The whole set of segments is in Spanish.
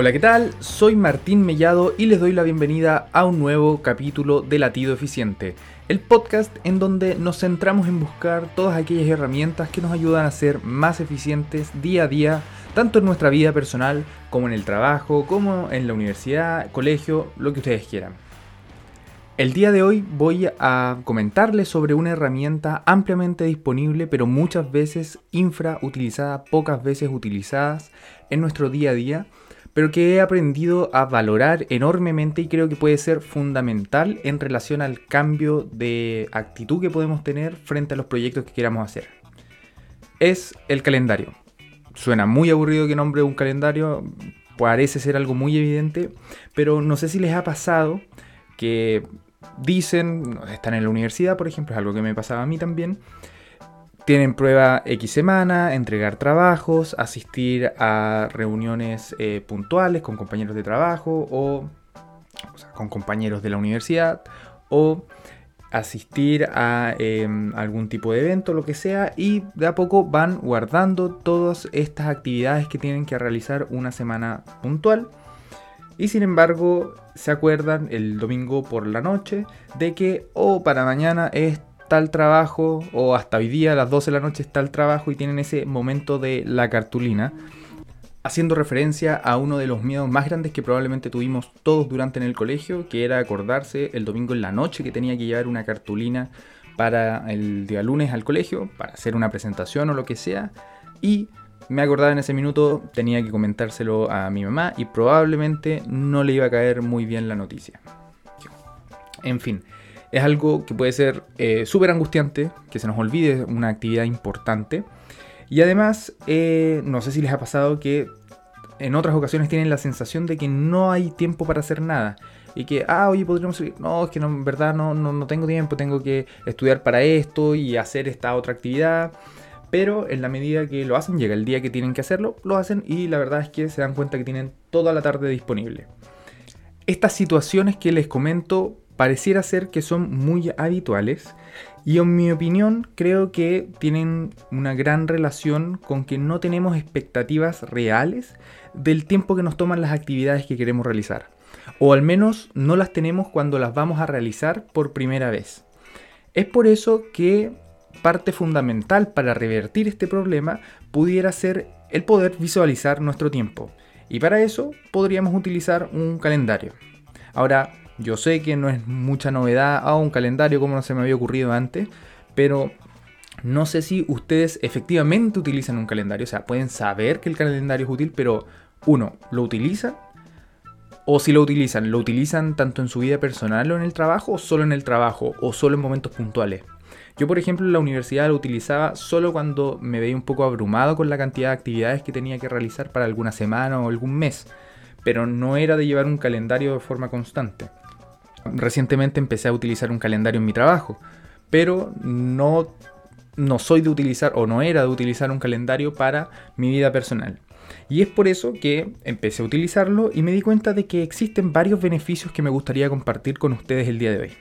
Hola, ¿qué tal? Soy Martín Mellado y les doy la bienvenida a un nuevo capítulo de Latido Eficiente, el podcast en donde nos centramos en buscar todas aquellas herramientas que nos ayudan a ser más eficientes día a día, tanto en nuestra vida personal como en el trabajo, como en la universidad, colegio, lo que ustedes quieran. El día de hoy voy a comentarles sobre una herramienta ampliamente disponible, pero muchas veces infrautilizada, pocas veces utilizadas en nuestro día a día pero que he aprendido a valorar enormemente y creo que puede ser fundamental en relación al cambio de actitud que podemos tener frente a los proyectos que queramos hacer. Es el calendario. Suena muy aburrido que nombre un calendario, parece ser algo muy evidente, pero no sé si les ha pasado que dicen, están en la universidad, por ejemplo, es algo que me pasaba a mí también, tienen prueba X semana, entregar trabajos, asistir a reuniones eh, puntuales con compañeros de trabajo o, con compañeros de la universidad o asistir a em, algún tipo de evento, lo que sea, y de a poco van guardando todas estas actividades que tienen que realizar una semana puntual. Y sin embargo, se acuerdan el domingo por la noche de que, o oh, para mañana es tal trabajo, o hasta hoy día a las 12 de la noche está el trabajo y tienen ese momento de la cartulina, haciendo referencia a uno de los miedos más grandes que probablemente tuvimos todos durante en el colegio, que era acordarse el domingo en la noche que tenía que llevar una cartulina para el día lunes al colegio, para hacer una presentación o lo que sea, y me acordaba en ese minuto, tenía que comentárselo a mi mamá y probablemente no le iba a caer muy bien la noticia. En fin, es algo que puede ser eh, súper angustiante, que se nos olvide una actividad importante. Y además, eh, no sé si les ha pasado que en otras ocasiones tienen la sensación de que no hay tiempo para hacer nada. Y que, ah, oye, podríamos No, es que en verdad no, no, no tengo tiempo, tengo que estudiar para esto y hacer esta otra actividad. Pero en la medida que lo hacen, llega el día que tienen que hacerlo, lo hacen y la verdad es que se dan cuenta que tienen toda la tarde disponible. Estas situaciones que les comento pareciera ser que son muy habituales y en mi opinión creo que tienen una gran relación con que no tenemos expectativas reales del tiempo que nos toman las actividades que queremos realizar. O al menos no las tenemos cuando las vamos a realizar por primera vez. Es por eso que parte fundamental para revertir este problema pudiera ser el poder visualizar nuestro tiempo. Y para eso podríamos utilizar un calendario. Ahora, yo sé que no es mucha novedad a un calendario como no se me había ocurrido antes, pero no sé si ustedes efectivamente utilizan un calendario, o sea, pueden saber que el calendario es útil, pero uno, ¿lo utilizan? O si lo utilizan, ¿lo utilizan tanto en su vida personal o en el trabajo, o solo en el trabajo, o solo en momentos puntuales? Yo, por ejemplo, en la universidad lo utilizaba solo cuando me veía un poco abrumado con la cantidad de actividades que tenía que realizar para alguna semana o algún mes, pero no era de llevar un calendario de forma constante. Recientemente empecé a utilizar un calendario en mi trabajo, pero no, no soy de utilizar o no era de utilizar un calendario para mi vida personal. Y es por eso que empecé a utilizarlo y me di cuenta de que existen varios beneficios que me gustaría compartir con ustedes el día de hoy.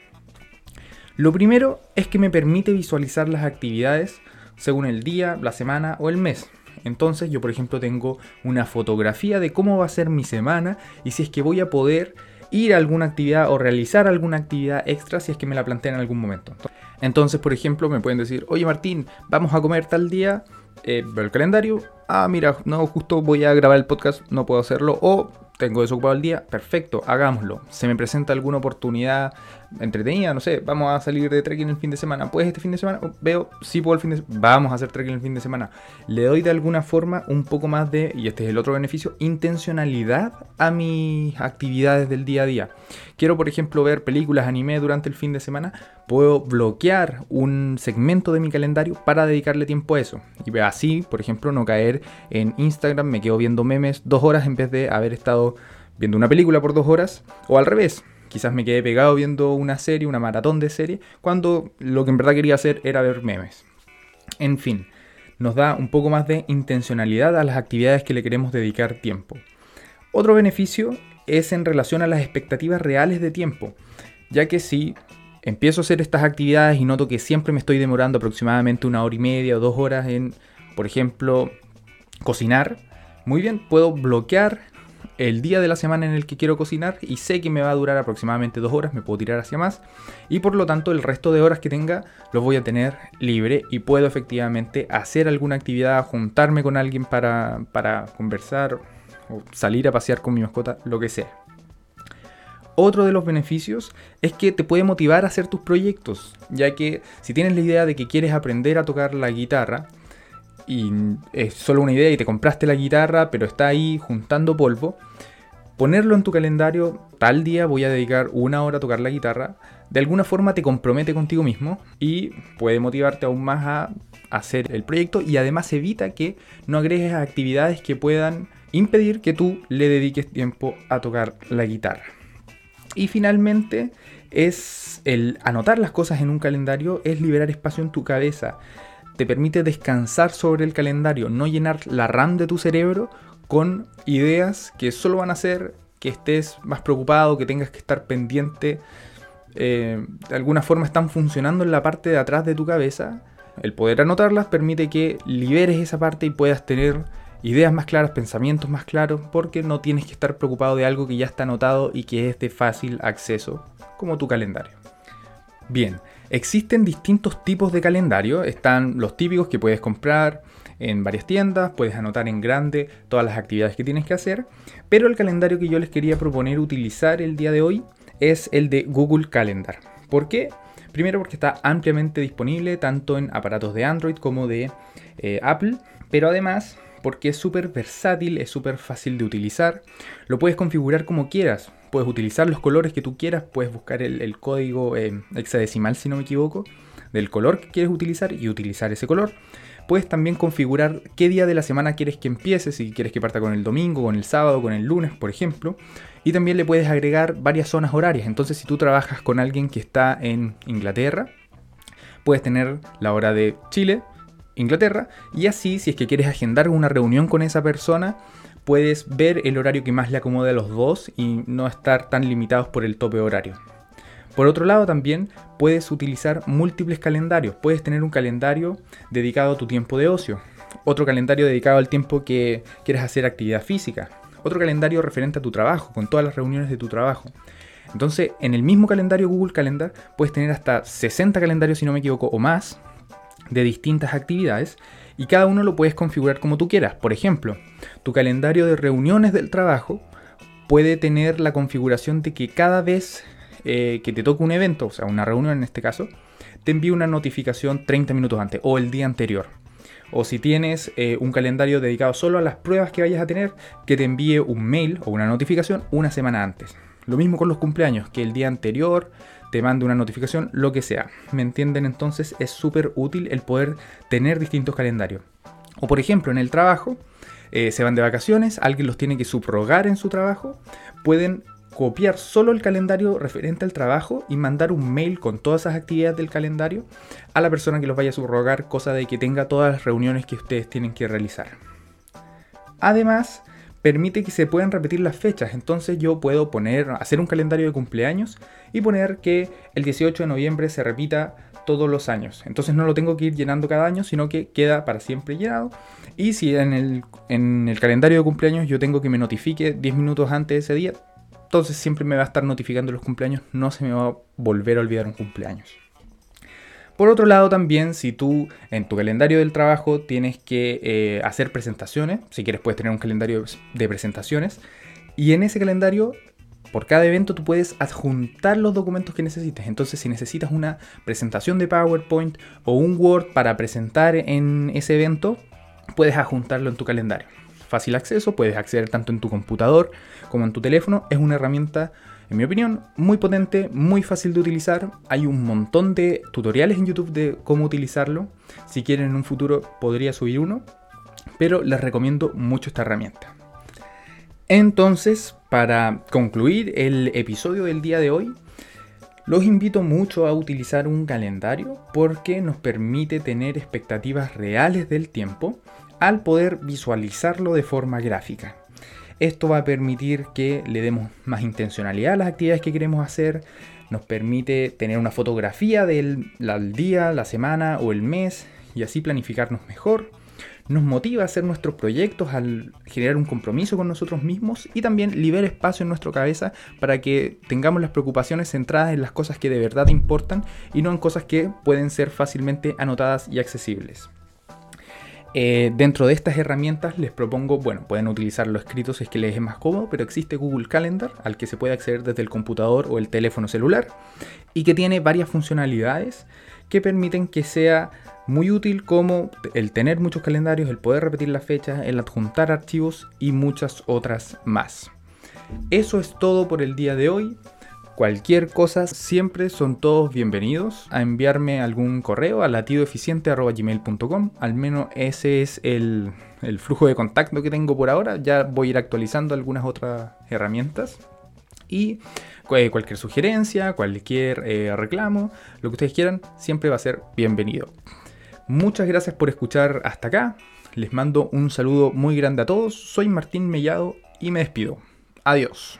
Lo primero es que me permite visualizar las actividades según el día, la semana o el mes. Entonces yo por ejemplo tengo una fotografía de cómo va a ser mi semana y si es que voy a poder ir a alguna actividad o realizar alguna actividad extra si es que me la plantean en algún momento. Entonces, por ejemplo, me pueden decir, oye Martín, vamos a comer tal día, eh, el calendario, ah, mira, no, justo voy a grabar el podcast, no puedo hacerlo, o tengo desocupado el día, perfecto, hagámoslo. Se me presenta alguna oportunidad entretenida, no sé, vamos a salir de trekking el fin de semana. Pues este fin de semana, veo, sí puedo el fin de semana, vamos a hacer trekking el fin de semana. Le doy de alguna forma un poco más de, y este es el otro beneficio, intencionalidad a mis actividades del día a día. Quiero, por ejemplo, ver películas, anime durante el fin de semana, puedo bloquear un segmento de mi calendario para dedicarle tiempo a eso. Y así, por ejemplo, no caer en Instagram, me quedo viendo memes dos horas en vez de haber estado viendo una película por dos horas, o al revés Quizás me quedé pegado viendo una serie, una maratón de serie, cuando lo que en verdad quería hacer era ver memes. En fin, nos da un poco más de intencionalidad a las actividades que le queremos dedicar tiempo. Otro beneficio es en relación a las expectativas reales de tiempo, ya que si empiezo a hacer estas actividades y noto que siempre me estoy demorando aproximadamente una hora y media o dos horas en, por ejemplo, cocinar, muy bien, puedo bloquear el día de la semana en el que quiero cocinar y sé que me va a durar aproximadamente dos horas, me puedo tirar hacia más y por lo tanto el resto de horas que tenga los voy a tener libre y puedo efectivamente hacer alguna actividad, juntarme con alguien para, para conversar o salir a pasear con mi mascota, lo que sea. Otro de los beneficios es que te puede motivar a hacer tus proyectos, ya que si tienes la idea de que quieres aprender a tocar la guitarra, y es solo una idea y te compraste la guitarra, pero está ahí juntando polvo, ponerlo en tu calendario, tal día voy a dedicar una hora a tocar la guitarra, de alguna forma te compromete contigo mismo y puede motivarte aún más a hacer el proyecto y además evita que no agregues actividades que puedan impedir que tú le dediques tiempo a tocar la guitarra. Y finalmente es el anotar las cosas en un calendario, es liberar espacio en tu cabeza te permite descansar sobre el calendario, no llenar la RAM de tu cerebro con ideas que solo van a hacer que estés más preocupado, que tengas que estar pendiente. Eh, de alguna forma están funcionando en la parte de atrás de tu cabeza. El poder anotarlas permite que liberes esa parte y puedas tener ideas más claras, pensamientos más claros, porque no tienes que estar preocupado de algo que ya está anotado y que es de fácil acceso, como tu calendario. Bien, existen distintos tipos de calendario. Están los típicos que puedes comprar en varias tiendas, puedes anotar en grande todas las actividades que tienes que hacer. Pero el calendario que yo les quería proponer utilizar el día de hoy es el de Google Calendar. ¿Por qué? Primero porque está ampliamente disponible tanto en aparatos de Android como de eh, Apple. Pero además porque es súper versátil, es súper fácil de utilizar. Lo puedes configurar como quieras. Puedes utilizar los colores que tú quieras, puedes buscar el, código eh, hexadecimal, si no me equivoco, del color que quieres utilizar y utilizar ese color. Puedes también configurar qué día de la semana quieres que empiece, si quieres que parta con el domingo, con el sábado, con el lunes, por ejemplo. Y también le puedes agregar varias zonas horarias. Entonces, si tú trabajas con alguien que está en Inglaterra, puedes tener la hora de Chile, Inglaterra, y así, si es que quieres agendar una reunión con esa persona, puedes ver el horario que más le acomode a los dos y no estar tan limitados por el tope horario. Por otro lado también puedes utilizar múltiples calendarios. Puedes tener un calendario dedicado a tu tiempo de ocio, otro calendario dedicado al tiempo que quieres hacer actividad física, otro calendario referente a tu trabajo, con todas las reuniones de tu trabajo. Entonces, en el mismo calendario Google Calendar puedes tener hasta 60 calendarios, si no me equivoco, o más, de distintas actividades y cada uno lo puedes configurar como tú quieras. Por ejemplo, tu calendario de reuniones del trabajo puede tener la configuración de que cada vez eh, que te toque un evento, o sea, una reunión en este caso, te envíe una notificación 30 minutos antes o el día anterior. O si tienes eh, un calendario dedicado solo a las pruebas que vayas a tener, que te envíe un mail o una notificación una semana antes. Lo mismo con los cumpleaños, que el día anterior te mande una notificación, lo que sea. ¿Me entienden? Entonces es súper útil el poder tener distintos calendarios. O por ejemplo, en el trabajo, eh, se van de vacaciones, alguien los tiene que subrogar en su trabajo, pueden copiar solo el calendario referente al trabajo y mandar un mail con todas esas actividades del calendario a la persona que los vaya a subrogar, cosa de que tenga todas las reuniones que ustedes tienen que realizar. Además, permite que se puedan repetir las fechas. Entonces yo puedo poner, hacer un calendario de cumpleaños y poner que el 18 de noviembre se repita todos los años. Entonces no lo tengo que ir llenando cada año, sino que queda para siempre llenado. Y si en el, en el calendario de cumpleaños yo tengo que me notifique 10 minutos antes de ese día, entonces siempre me va a estar notificando los cumpleaños, no se me va a volver a olvidar un cumpleaños. Por otro lado, también si tú en tu calendario del trabajo tienes que eh, hacer presentaciones, si quieres puedes tener un calendario de presentaciones, y en ese calendario, por cada evento, tú puedes adjuntar los documentos que necesites. Entonces, si necesitas una presentación de PowerPoint o un Word para presentar en ese evento, puedes adjuntarlo en tu calendario. Fácil acceso, puedes acceder tanto en tu computador como en tu teléfono. Es una herramienta en mi opinión, muy potente, muy fácil de utilizar. Hay un montón de tutoriales en YouTube de cómo utilizarlo. Si quieren en un futuro podría subir uno, pero les recomiendo mucho esta herramienta. Entonces, para concluir el episodio del día de hoy, los invito mucho a utilizar un calendario porque nos permite tener expectativas reales del tiempo al poder visualizarlo de forma gráfica. Esto va a permitir que le demos más intencionalidad a las actividades que queremos hacer, nos permite tener una fotografía del día, la semana o el mes y así planificarnos mejor. nos motiva a hacer nuestros proyectos, al generar un compromiso con nosotros mismos y también libera espacio en nuestra cabeza para que tengamos las preocupaciones centradas en las cosas que de verdad importan y no en cosas que pueden ser fácilmente anotadas y accesibles. Eh, dentro de estas herramientas les propongo, bueno, pueden utilizarlo escrito si es que les es más cómodo, pero existe Google Calendar al que se puede acceder desde el computador o el teléfono celular y que tiene varias funcionalidades que permiten que sea muy útil como el tener muchos calendarios, el poder repetir las fechas, el adjuntar archivos y muchas otras más. Eso es todo por el día de hoy. Cualquier cosa, siempre son todos bienvenidos a enviarme algún correo a latidoeficiente.gmail.com. Al menos ese es el, flujo de contacto que tengo por ahora. Ya voy a ir actualizando algunas otras herramientas. Y eh, cualquier sugerencia, cualquier eh, reclamo, lo que ustedes quieran, siempre va a ser bienvenido. Muchas gracias por escuchar hasta acá. Les mando un saludo muy grande a todos. Soy Martín Mellado y me despido. Adiós.